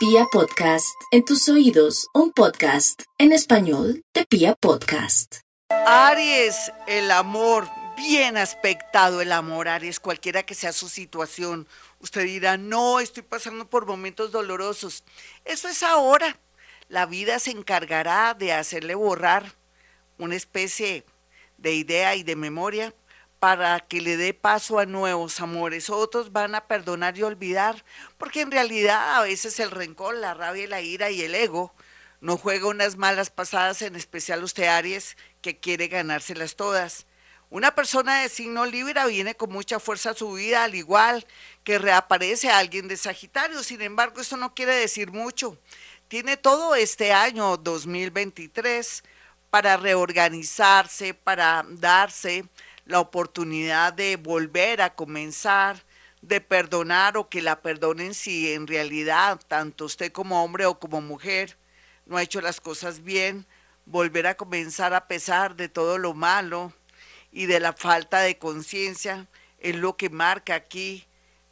Pia Podcast, en tus oídos, un podcast en español de Pia Podcast. Aries, el amor, bien aspectado el amor, Aries, cualquiera que sea su situación. Usted dirá, no, estoy pasando por momentos dolorosos. Eso es ahora. La vida se encargará de hacerle borrar una especie de idea y de memoria para que le dé paso a nuevos amores. Otros van a perdonar y olvidar, porque en realidad a veces el rencor, la rabia, la ira y el ego no juega unas malas pasadas, en especial usted Aries, que quiere ganárselas todas. Una persona de signo Libra viene con mucha fuerza a su vida, al igual que reaparece alguien de Sagitario. Sin embargo, esto no quiere decir mucho. Tiene todo este año 2023 para reorganizarse, para darse la oportunidad de volver a comenzar, de perdonar o que la perdonen si en realidad tanto usted como hombre o como mujer no ha hecho las cosas bien, volver a comenzar a pesar de todo lo malo y de la falta de conciencia es lo que marca aquí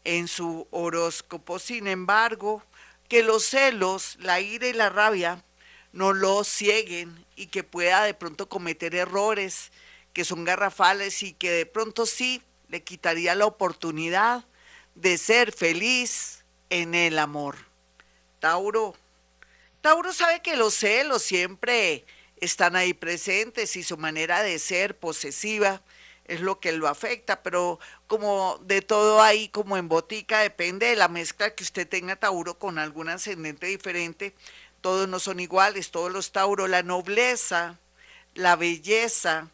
en su horóscopo. Sin embargo, que los celos, la ira y la rabia no lo cieguen y que pueda de pronto cometer errores que son garrafales y que de pronto sí le quitaría la oportunidad de ser feliz en el amor. Tauro. Tauro sabe que los celos siempre están ahí presentes y su manera de ser posesiva es lo que lo afecta, pero como de todo ahí, como en botica, depende de la mezcla que usted tenga Tauro con algún ascendente diferente. Todos no son iguales, todos los Tauro, la nobleza, la belleza,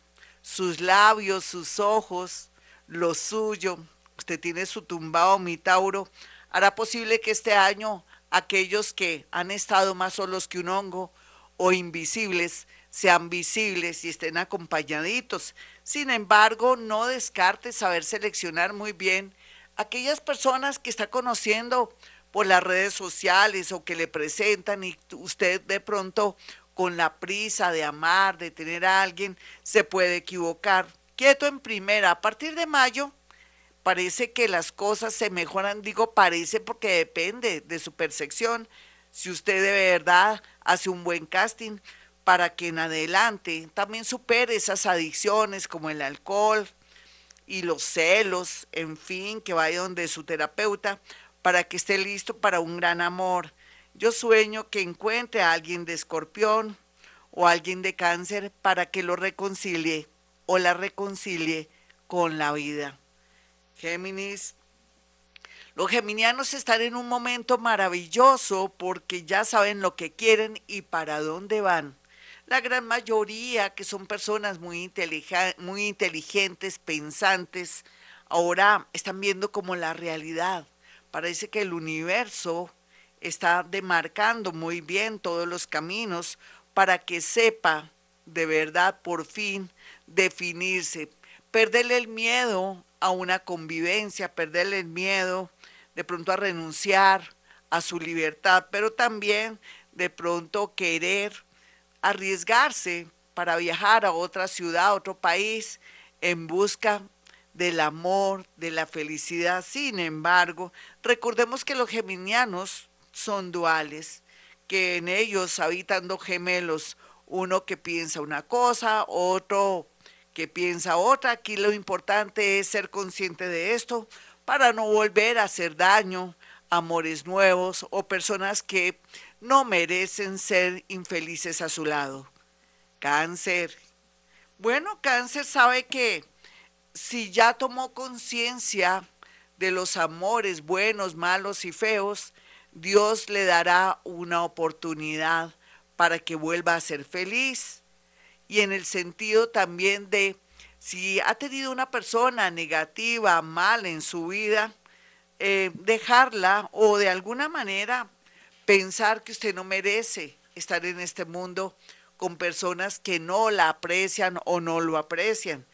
sus labios, sus ojos, lo suyo. Usted tiene su tumbado, mi Tauro. Hará posible que este año aquellos que han estado más solos que un hongo o invisibles sean visibles y estén acompañaditos. Sin embargo, no descarte saber seleccionar muy bien aquellas personas que está conociendo por las redes sociales o que le presentan y usted de pronto con la prisa de amar, de tener a alguien, se puede equivocar. Quieto en primera, a partir de mayo parece que las cosas se mejoran, digo parece porque depende de su percepción, si usted de verdad hace un buen casting para que en adelante también supere esas adicciones como el alcohol y los celos, en fin, que vaya donde su terapeuta para que esté listo para un gran amor yo sueño que encuentre a alguien de escorpión o alguien de cáncer para que lo reconcilie o la reconcilie con la vida. Géminis. Los geminianos están en un momento maravilloso porque ya saben lo que quieren y para dónde van. La gran mayoría, que son personas muy, muy inteligentes, pensantes, ahora están viendo como la realidad. Parece que el universo está demarcando muy bien todos los caminos para que sepa de verdad por fin definirse, perderle el miedo a una convivencia, perderle el miedo de pronto a renunciar a su libertad, pero también de pronto querer arriesgarse para viajar a otra ciudad, a otro país, en busca del amor, de la felicidad. Sin embargo, recordemos que los geminianos son duales, que en ellos habitan dos gemelos, uno que piensa una cosa, otro que piensa otra. Aquí lo importante es ser consciente de esto para no volver a hacer daño, amores nuevos o personas que no merecen ser infelices a su lado. Cáncer. Bueno, cáncer sabe que si ya tomó conciencia de los amores buenos, malos y feos, Dios le dará una oportunidad para que vuelva a ser feliz. Y en el sentido también de si ha tenido una persona negativa, mal en su vida, eh, dejarla o de alguna manera pensar que usted no merece estar en este mundo con personas que no la aprecian o no lo aprecian.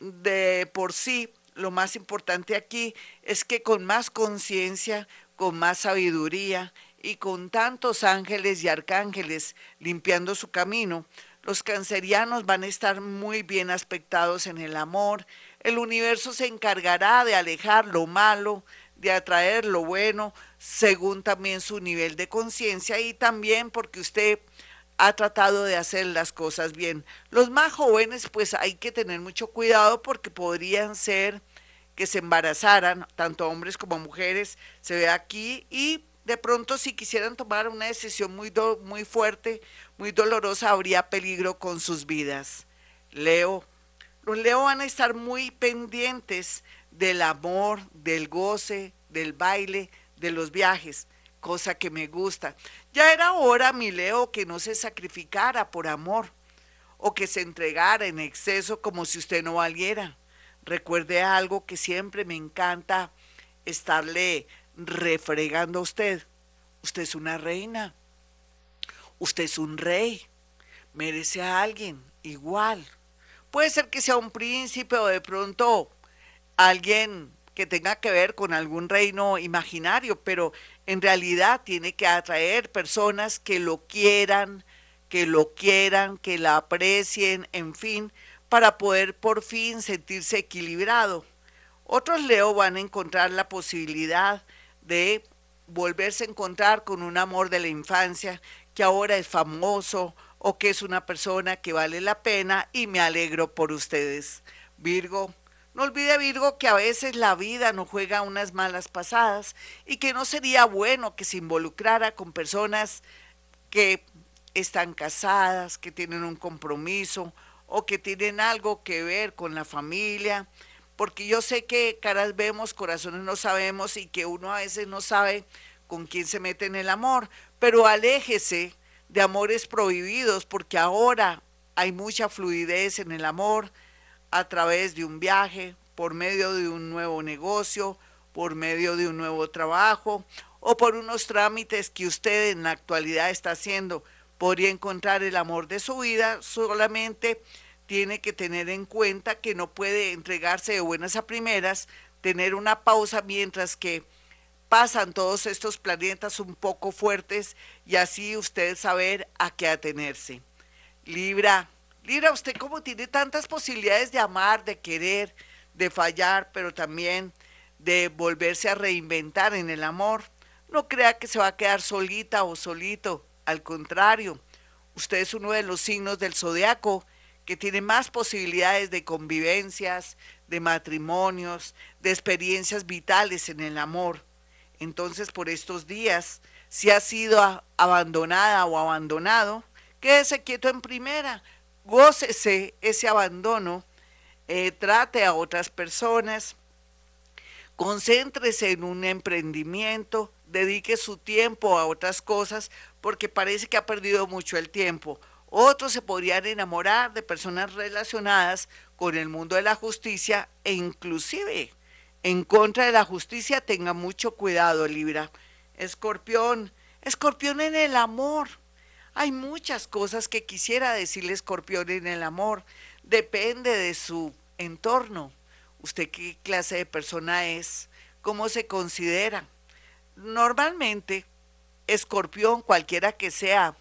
De por sí, lo más importante aquí es que con más conciencia con más sabiduría y con tantos ángeles y arcángeles limpiando su camino, los cancerianos van a estar muy bien aspectados en el amor. El universo se encargará de alejar lo malo, de atraer lo bueno según también su nivel de conciencia y también porque usted ha tratado de hacer las cosas bien. Los más jóvenes pues hay que tener mucho cuidado porque podrían ser que se embarazaran, tanto hombres como mujeres, se ve aquí y de pronto si quisieran tomar una decisión muy, muy fuerte, muy dolorosa, habría peligro con sus vidas. Leo, los Leo van a estar muy pendientes del amor, del goce, del baile, de los viajes, cosa que me gusta. Ya era hora, mi Leo, que no se sacrificara por amor o que se entregara en exceso como si usted no valiera. Recuerde algo que siempre me encanta estarle refregando a usted. Usted es una reina. Usted es un rey. Merece a alguien igual. Puede ser que sea un príncipe o de pronto alguien que tenga que ver con algún reino imaginario, pero en realidad tiene que atraer personas que lo quieran, que lo quieran, que la aprecien, en fin, para poder por fin sentirse equilibrado. Otros Leo van a encontrar la posibilidad de volverse a encontrar con un amor de la infancia que ahora es famoso o que es una persona que vale la pena y me alegro por ustedes. Virgo, no olvide Virgo que a veces la vida nos juega unas malas pasadas y que no sería bueno que se involucrara con personas que están casadas, que tienen un compromiso o que tienen algo que ver con la familia porque yo sé que caras vemos, corazones no sabemos y que uno a veces no sabe con quién se mete en el amor, pero aléjese de amores prohibidos porque ahora hay mucha fluidez en el amor a través de un viaje, por medio de un nuevo negocio, por medio de un nuevo trabajo o por unos trámites que usted en la actualidad está haciendo. Podría encontrar el amor de su vida solamente tiene que tener en cuenta que no puede entregarse de buenas a primeras, tener una pausa mientras que pasan todos estos planetas un poco fuertes y así usted saber a qué atenerse. Libra, Libra, usted como tiene tantas posibilidades de amar, de querer, de fallar, pero también de volverse a reinventar en el amor, no crea que se va a quedar solita o solito, al contrario, usted es uno de los signos del zodiaco que tiene más posibilidades de convivencias, de matrimonios, de experiencias vitales en el amor. Entonces, por estos días, si ha sido abandonada o abandonado, quédese quieto en primera, gócese ese abandono, eh, trate a otras personas, concéntrese en un emprendimiento, dedique su tiempo a otras cosas, porque parece que ha perdido mucho el tiempo otros se podrían enamorar de personas relacionadas con el mundo de la justicia e inclusive en contra de la justicia. Tenga mucho cuidado, Libra. Escorpión, escorpión en el amor. Hay muchas cosas que quisiera decirle escorpión en el amor. Depende de su entorno. ¿Usted qué clase de persona es? ¿Cómo se considera? Normalmente, escorpión, cualquiera que sea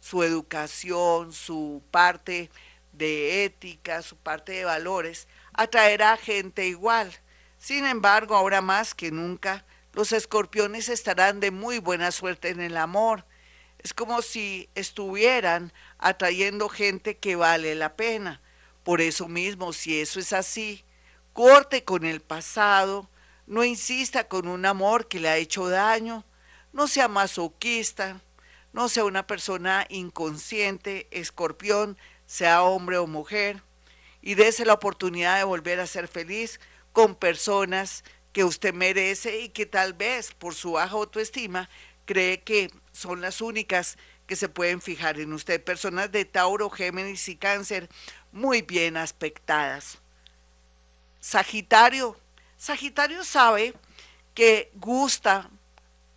su educación, su parte de ética, su parte de valores, atraerá gente igual. Sin embargo, ahora más que nunca, los escorpiones estarán de muy buena suerte en el amor. Es como si estuvieran atrayendo gente que vale la pena. Por eso mismo, si eso es así, corte con el pasado, no insista con un amor que le ha hecho daño, no sea masoquista, no sea una persona inconsciente, escorpión, sea hombre o mujer, y dése la oportunidad de volver a ser feliz con personas que usted merece y que tal vez por su baja autoestima cree que son las únicas que se pueden fijar en usted. Personas de Tauro, Géminis y Cáncer muy bien aspectadas. Sagitario. Sagitario sabe que gusta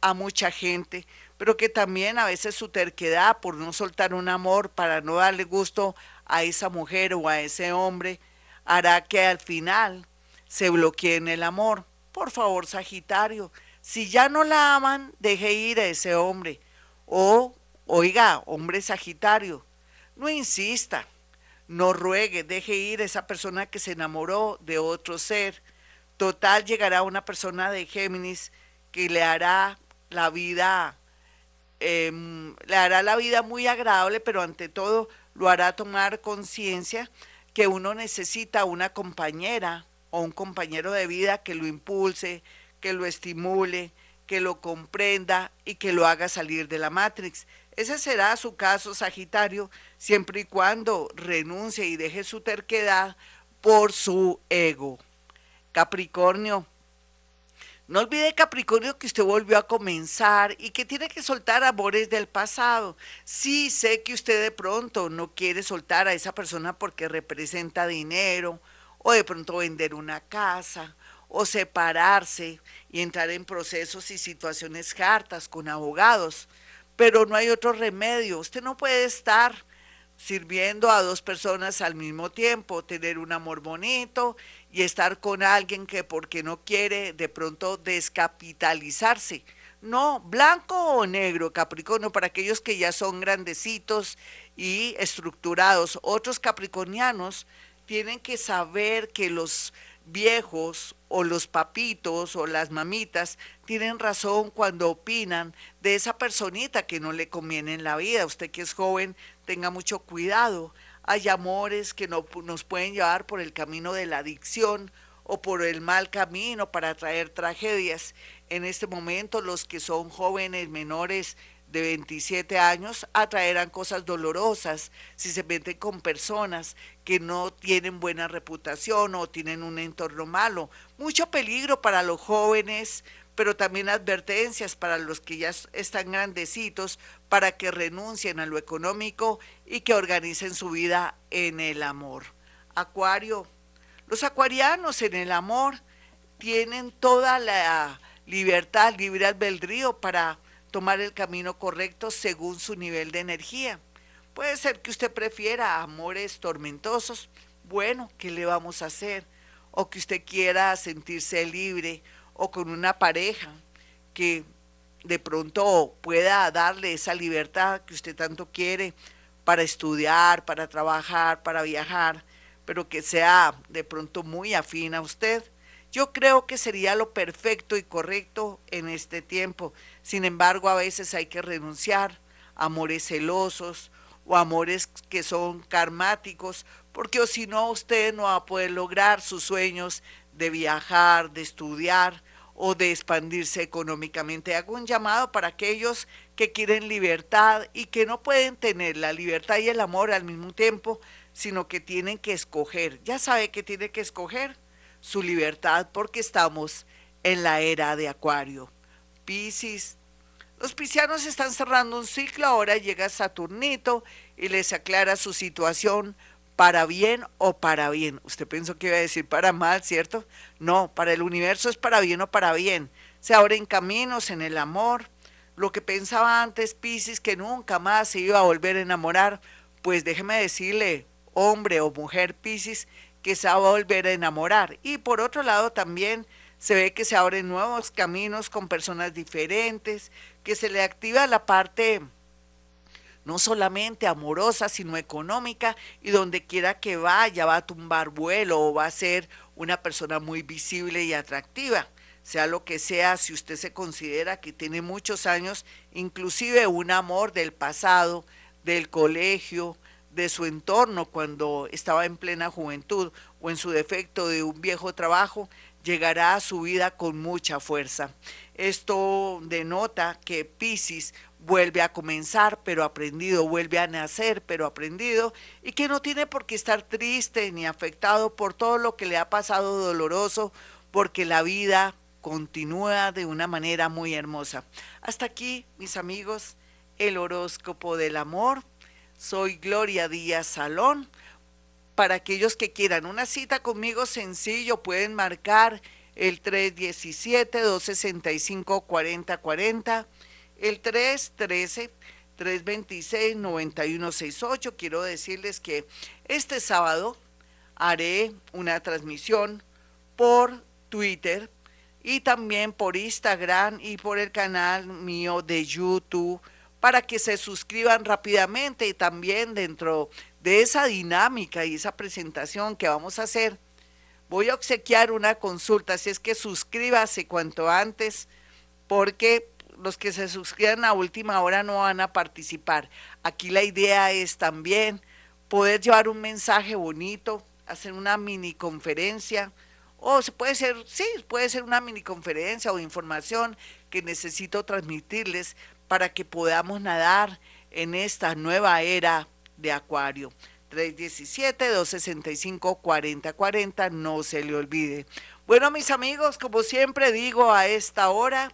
a mucha gente, pero que también a veces su terquedad por no soltar un amor, para no darle gusto a esa mujer o a ese hombre, hará que al final se bloquee en el amor. Por favor, Sagitario, si ya no la aman, deje ir a ese hombre. O, oiga, hombre Sagitario, no insista, no ruegue, deje ir a esa persona que se enamoró de otro ser. Total, llegará una persona de Géminis que le hará la vida, em, le hará la vida muy agradable, pero ante todo lo hará tomar conciencia que uno necesita una compañera o un compañero de vida que lo impulse, que lo estimule, que lo comprenda y que lo haga salir de la Matrix. Ese será su caso, Sagitario, siempre y cuando renuncie y deje su terquedad por su ego. Capricornio, no olvide, Capricornio, que usted volvió a comenzar y que tiene que soltar amores del pasado. Sí, sé que usted de pronto no quiere soltar a esa persona porque representa dinero, o de pronto vender una casa, o separarse y entrar en procesos y situaciones hartas con abogados. Pero no hay otro remedio. Usted no puede estar sirviendo a dos personas al mismo tiempo, tener un amor bonito y estar con alguien que porque no quiere de pronto descapitalizarse. No, blanco o negro, Capricornio, para aquellos que ya son grandecitos y estructurados. Otros capricornianos tienen que saber que los viejos o los papitos o las mamitas tienen razón cuando opinan de esa personita que no le conviene en la vida. Usted que es joven, tenga mucho cuidado hay amores que no, nos pueden llevar por el camino de la adicción o por el mal camino para traer tragedias. En este momento los que son jóvenes menores de 27 años atraerán cosas dolorosas si se meten con personas que no tienen buena reputación o tienen un entorno malo. Mucho peligro para los jóvenes, pero también advertencias para los que ya están grandecitos para que renuncien a lo económico y que organicen su vida en el amor. Acuario, los acuarianos en el amor tienen toda la libertad, libre albedrío para tomar el camino correcto según su nivel de energía. Puede ser que usted prefiera amores tormentosos, bueno, ¿qué le vamos a hacer? O que usted quiera sentirse libre o con una pareja que de pronto pueda darle esa libertad que usted tanto quiere para estudiar, para trabajar, para viajar, pero que sea de pronto muy afín a usted. Yo creo que sería lo perfecto y correcto en este tiempo. Sin embargo, a veces hay que renunciar a amores celosos o amores que son karmáticos, porque o si no, usted no va a poder lograr sus sueños de viajar, de estudiar o de expandirse económicamente. Hago un llamado para aquellos que quieren libertad y que no pueden tener la libertad y el amor al mismo tiempo, sino que tienen que escoger. Ya sabe que tiene que escoger su libertad porque estamos en la era de Acuario. Piscis. Los piscianos están cerrando un ciclo, ahora llega Saturnito y les aclara su situación para bien o para bien. Usted pensó que iba a decir para mal, ¿cierto? No, para el universo es para bien o para bien. Se abren caminos en el amor. Lo que pensaba antes Piscis que nunca más se iba a volver a enamorar, pues déjeme decirle, hombre o mujer Piscis, que se va a volver a enamorar. Y por otro lado también se ve que se abren nuevos caminos con personas diferentes, que se le activa la parte no solamente amorosa, sino económica, y donde quiera que vaya va a tumbar vuelo o va a ser una persona muy visible y atractiva. Sea lo que sea, si usted se considera que tiene muchos años, inclusive un amor del pasado, del colegio, de su entorno cuando estaba en plena juventud o en su defecto de un viejo trabajo, llegará a su vida con mucha fuerza. Esto denota que Pisces vuelve a comenzar, pero aprendido, vuelve a nacer, pero aprendido, y que no tiene por qué estar triste ni afectado por todo lo que le ha pasado doloroso, porque la vida continúa de una manera muy hermosa. Hasta aquí, mis amigos, el horóscopo del amor. Soy Gloria Díaz Salón. Para aquellos que quieran una cita conmigo sencillo, pueden marcar el 317-265-4040 el 313-326-9168. Quiero decirles que este sábado haré una transmisión por Twitter y también por Instagram y por el canal mío de YouTube para que se suscriban rápidamente y también dentro de esa dinámica y esa presentación que vamos a hacer, voy a obsequiar una consulta, así es que suscríbase cuanto antes, porque los que se suscriban a última hora no van a participar. Aquí la idea es también poder llevar un mensaje bonito, hacer una mini conferencia, o se puede ser, sí, puede ser una mini conferencia o información que necesito transmitirles para que podamos nadar en esta nueva era de Acuario. 317-265-4040, no se le olvide. Bueno, mis amigos, como siempre digo a esta hora,